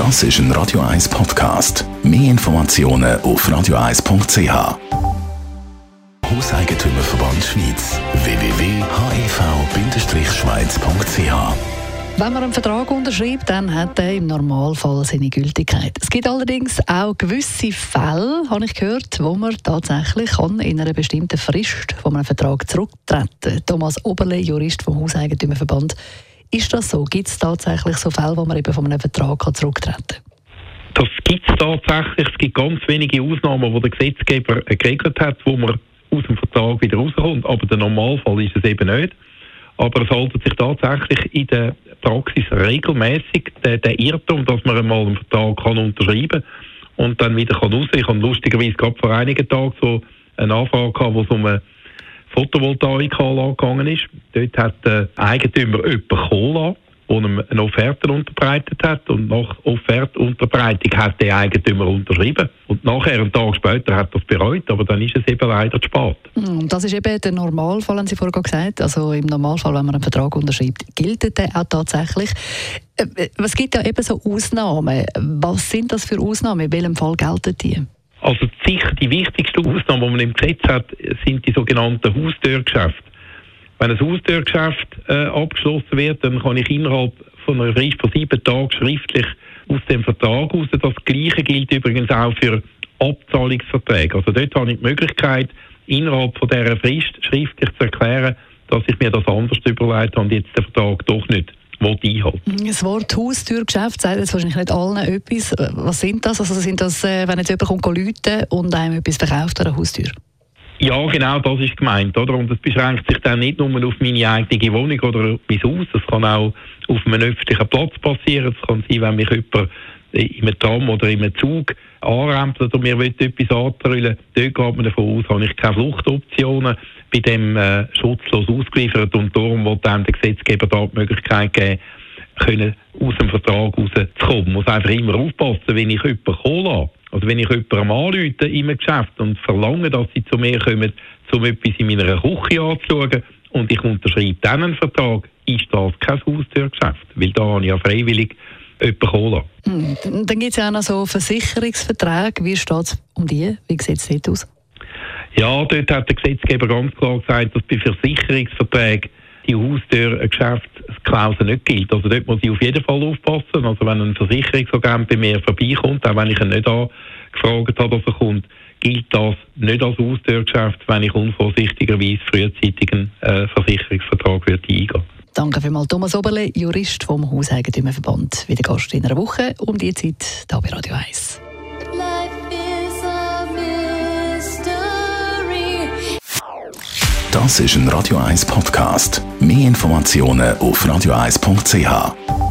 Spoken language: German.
Das ist ein Radio 1 Podcast. Mehr Informationen auf radio1.ch. Hauseigentümerverband Schweiz. www.hev-schweiz.ch wenn man einen Vertrag unterschreibt, dann hat er im Normalfall seine Gültigkeit. Es gibt allerdings auch gewisse Fälle, habe ich gehört, wo man tatsächlich kann in einer bestimmten Frist von einem Vertrag zurücktreten Thomas Oberle, Jurist vom Hauseigentümerverband. Ist das so? Gibt es tatsächlich so Fälle, wo man eben von einem Vertrag kann zurücktreten kann? Das gibt es tatsächlich. Es gibt ganz wenige Ausnahmen, wo der Gesetzgeber geregelt hat, wo man aus dem Vertrag wieder rauskommt. Aber der Normalfall ist es eben nicht. Aber es haltet sich tatsächlich in der Praxis regelmäßig der, der Irrtum, dass man einmal einen Vertrag kann unterschreiben und dann wieder kann raus. Ich habe lustigerweise gerade vor einigen Tagen so eine Anfrage gehabt, wo es um eine Photovoltaikanlage gegangen ist. Dort hat der Eigentümer jemanden Cola wo ihm eine Offerte unterbreitet hat und nach Offertunterbreitung hat der Eigentümer unterschrieben und nachher, einen Tag später, hat er es bereut, aber dann ist es eben leider zu spät. Mm, das ist eben der Normalfall, haben Sie vorhin gesagt. Also im Normalfall, wenn man einen Vertrag unterschreibt, gilt der auch tatsächlich. Äh, äh, es gibt ja eben so Ausnahmen. Was sind das für Ausnahmen? In welchem Fall gelten die? Also sicher die wichtigste Ausnahme, die man im Gesetz hat, sind die sogenannten Haustürgeschäfte. Wenn ein Haustürgeschäft äh, abgeschlossen wird, dann kann ich innerhalb von einer Frist von sieben Tagen schriftlich aus dem Vertrag raus. Das Gleiche gilt übrigens auch für Abzahlungsverträge. Also dort habe ich die Möglichkeit, innerhalb von dieser Frist schriftlich zu erklären, dass ich mir das anders überlegt habe und jetzt den Vertrag doch nicht einhalten Das Wort Haustürgeschäft sagt jetzt wahrscheinlich nicht allen etwas. Was sind das? Also sind das, äh, wenn jetzt jemand kommt, und einem etwas verkauft an der Haustür? Ja, genau, das ist gemeint, oder? Und es beschränkt sich dann nicht nur auf meine eigene Wohnung oder mein Haus, es kann auch auf einem öffentlichen Platz passieren. Es kann sein, wenn mich jemand in einem Tram oder in einem Zug anrempelt und mir will etwas antrüllen, dort geht man davon aus, habe ich keine Fluchtoptionen, bei dem äh, schutzlos ausgeliefert und darum wird dann der Gesetzgeber da die Möglichkeit geben, können aus dem Vertrag rauszukommen. Man muss einfach immer aufpassen, wenn ich jemanden kommen lasse, also wenn ich jemandem anrufe einem Geschäft und verlange, dass sie zu mir kommen, um etwas in meiner Küche anzuschauen und ich unterschreibe dann einen Vertrag, ist das kein Haustürgeschäft, weil da habe ich ja freiwillig jemanden kommen hm, Dann gibt es ja auch noch so Versicherungsverträge. Wie steht es um die? Wie sieht es dort aus? Ja, dort hat der Gesetzgeber ganz klar gesagt, dass bei Versicherungsverträgen die Haustürgeschäftsklausel nicht gilt. Also dort muss ich auf jeden Fall aufpassen. Also wenn ein Versicherungsagent bei mir vorbeikommt, auch wenn ich ihn nicht angefragt habe, dass er kommt, gilt das nicht als Haustürgeschäft, wenn ich unvorsichtigerweise frühzeitig einen äh, Versicherungsvertrag würde eingehen Danke vielmals, Thomas Oberle, Jurist vom Hauseigentümerverband. Wieder Gast in einer Woche um die Zeit hier bei Radio 1. Das ist ein Radio 1 Podcast. Mehr Informationen auf radio1.ch.